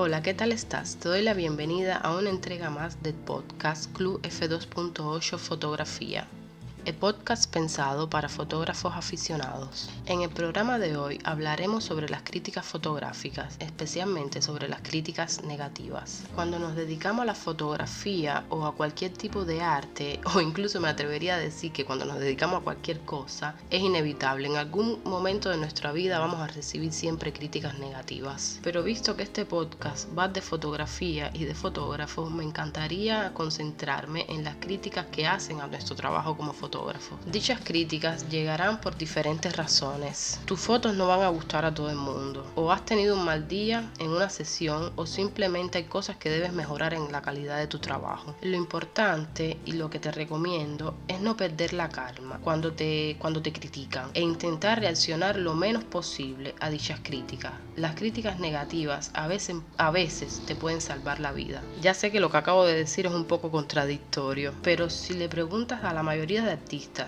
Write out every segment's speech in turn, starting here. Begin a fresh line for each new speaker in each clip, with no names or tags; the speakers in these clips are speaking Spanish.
Hola, ¿qué tal estás? Te doy la bienvenida a una entrega más del podcast Club F2.8 Fotografía el podcast pensado para fotógrafos aficionados. En el programa de hoy hablaremos sobre las críticas fotográficas, especialmente sobre las críticas negativas. Cuando nos dedicamos a la fotografía o a cualquier tipo de arte, o incluso me atrevería a decir que cuando nos dedicamos a cualquier cosa, es inevitable. En algún momento de nuestra vida vamos a recibir siempre críticas negativas. Pero visto que este podcast va de fotografía y de fotógrafos, me encantaría concentrarme en las críticas que hacen a nuestro trabajo como fotógrafo Dichas críticas llegarán por diferentes razones. Tus fotos no van a gustar a todo el mundo. O has tenido un mal día en una sesión o simplemente hay cosas que debes mejorar en la calidad de tu trabajo. Lo importante y lo que te recomiendo es no perder la calma cuando te, cuando te critican e intentar reaccionar lo menos posible a dichas críticas. Las críticas negativas a veces, a veces te pueden salvar la vida. Ya sé que lo que acabo de decir es un poco contradictorio, pero si le preguntas a la mayoría de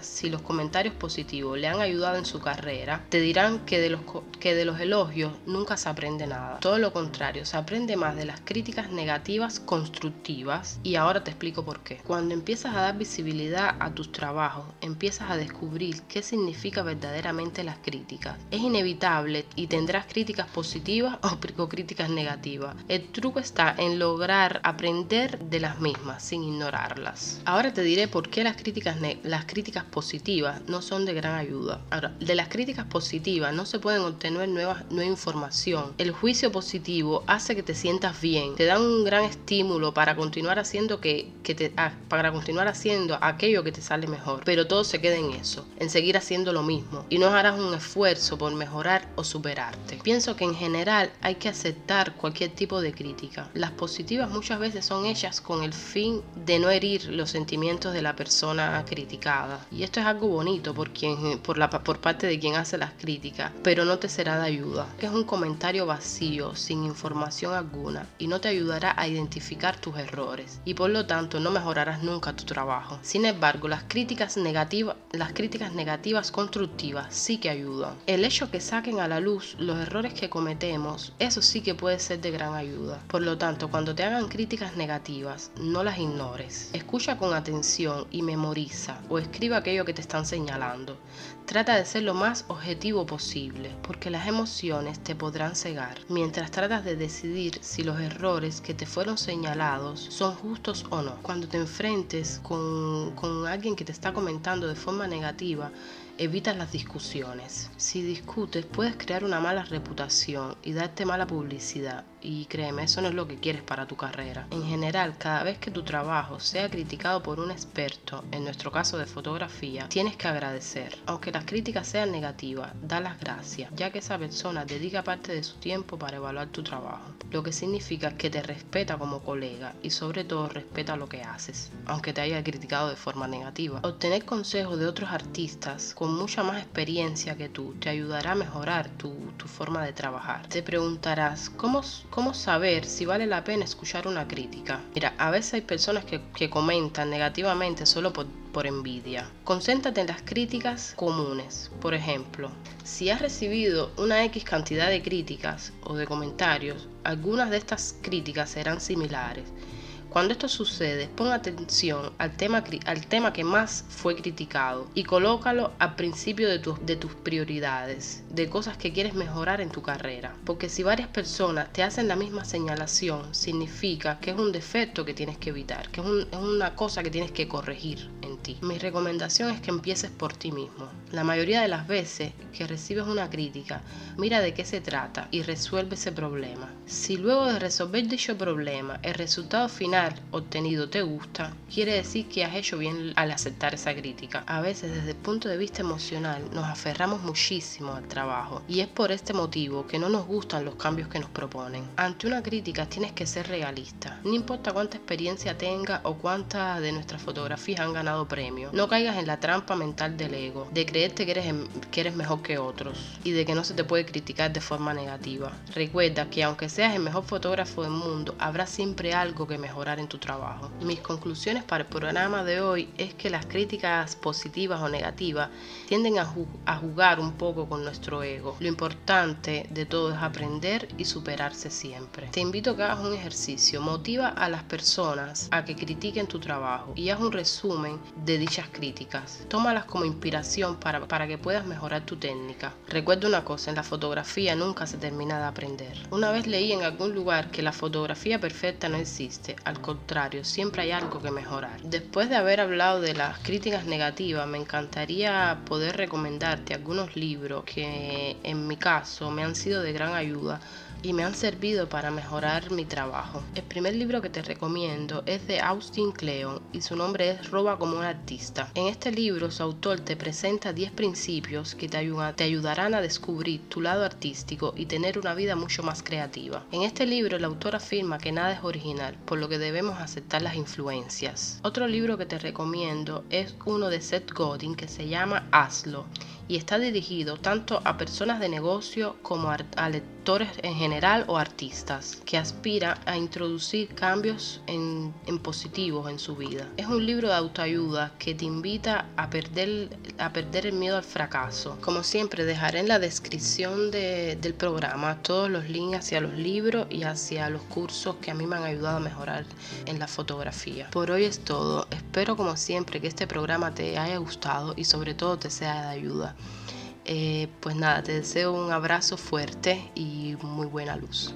si los comentarios positivos le han ayudado en su carrera, te dirán que de, los, que de los elogios nunca se aprende nada. Todo lo contrario, se aprende más de las críticas negativas constructivas y ahora te explico por qué. Cuando empiezas a dar visibilidad a tus trabajos, empiezas a descubrir qué significa verdaderamente las críticas. Es inevitable y tendrás críticas positivas o críticas negativas. El truco está en lograr aprender de las mismas sin ignorarlas. Ahora te diré por qué las críticas, las críticas positivas no son de gran ayuda. Ahora, de las críticas positivas no se pueden obtener nueva, nueva información. El juicio positivo hace que te sientas bien, te da un gran estímulo para continuar haciendo que, que te, ah, para continuar haciendo aquello que te sale mejor. Pero todo se queda en eso, en seguir haciendo lo mismo y no harás un esfuerzo por mejorar o superarte. Pienso que en general hay que aceptar cualquier tipo de crítica. Las positivas muchas veces son hechas con el fin de no herir los sentimientos de la persona y esto es algo bonito por, quien, por, la, por parte de quien hace las críticas, pero no te será de ayuda. Es un comentario vacío, sin información alguna, y no te ayudará a identificar tus errores, y por lo tanto no mejorarás nunca tu trabajo. Sin embargo, las críticas negativas, las críticas negativas constructivas sí que ayudan. El hecho que saquen a la luz los errores que cometemos, eso sí que puede ser de gran ayuda. Por lo tanto, cuando te hagan críticas negativas, no las ignores. Escucha con atención y memoriza escribe aquello que te están señalando. Trata de ser lo más objetivo posible, porque las emociones te podrán cegar, mientras tratas de decidir si los errores que te fueron señalados son justos o no. Cuando te enfrentes con, con alguien que te está comentando de forma negativa, evitas las discusiones. Si discutes, puedes crear una mala reputación y darte mala publicidad. Y créeme, eso no es lo que quieres para tu carrera. En general, cada vez que tu trabajo sea criticado por un experto, en nuestro caso de fotografía, tienes que agradecer. Aunque las críticas sean negativas, da las gracias, ya que esa persona dedica parte de su tiempo para evaluar tu trabajo. Lo que significa que te respeta como colega y sobre todo respeta lo que haces, aunque te haya criticado de forma negativa. Obtener consejos de otros artistas con mucha más experiencia que tú te ayudará a mejorar tu, forma de trabajar. Te preguntarás, ¿cómo, ¿cómo saber si vale la pena escuchar una crítica? Mira, a veces hay personas que, que comentan negativamente solo por, por envidia. Concéntrate en las críticas comunes. Por ejemplo, si has recibido una X cantidad de críticas o de comentarios, algunas de estas críticas serán similares cuando esto sucede, pon atención al tema, al tema que más fue criticado y colócalo al principio de, de tus prioridades, de cosas que quieres mejorar en tu carrera. Porque si varias personas te hacen la misma señalación, significa que es un defecto que tienes que evitar, que es, una cosa que tienes que corregir Mi recomendación es que empieces por ti mismo. La mayoría de las veces que recibes una crítica, mira de qué se trata y resuelve ese problema. Si luego de resolver dicho problema el resultado final obtenido te gusta, quiere decir que has hecho bien al aceptar esa crítica. A veces desde el punto de vista emocional nos aferramos muchísimo al trabajo y es por este motivo que no nos gustan los cambios que nos proponen. Ante una crítica tienes que ser realista. No importa cuánta experiencia tenga o cuántas de nuestras fotografías han ganado premio. No caigas en la trampa mental del ego, de creerte que eres, em, que eres mejor que otros y de que no se te puede criticar de forma negativa. Recuerda que aunque seas el mejor fotógrafo del mundo, habrá siempre algo que mejorar en tu trabajo. Mis conclusiones para el programa de hoy es que las críticas positivas o negativas tienden a, jugar un poco con nuestro ego. Lo importante de todo es aprender y superarse siempre. Te invito a que hagas un ejercicio. Motiva a las personas a que critiquen tu trabajo y haz un resumen de dichas críticas. Tómalas como inspiración para, para que puedas mejorar tu técnica. Recuerda una cosa, en la fotografía nunca se termina de aprender. Una vez leí en algún lugar que la fotografía perfecta no existe, al contrario, siempre hay algo que mejorar. Después de haber hablado de las críticas negativas, me encantaría poder recomendarte algunos libros que en mi caso me han sido de gran ayuda y me han servido para mejorar mi trabajo. El primer libro que te recomiendo es de Austin Kleon y su nombre es Roba como un artista. En este libro su autor te presenta 10 principios que te, ayudan, te ayudarán a descubrir tu lado artístico y tener una vida mucho más creativa. En este libro el autor afirma que nada es original, por lo que debemos aceptar las influencias. Otro libro que te recomiendo es uno de Seth Godin que se llama Hazlo y está dirigido tanto a personas de negocio como a lectores en general o artistas que aspiran a introducir cambios en, positivos en su vida. Es un libro de autoayuda que te invita a perder, a perder el miedo al fracaso. Como siempre, dejaré en la descripción del programa todos los links hacia los libros y hacia los cursos que a mí me han ayudado a mejorar en la fotografía. Por hoy es todo. Espero como siempre que este programa te haya gustado y sobre todo te sea de ayuda. Eh, pues nada, te deseo un abrazo fuerte y muy buena luz.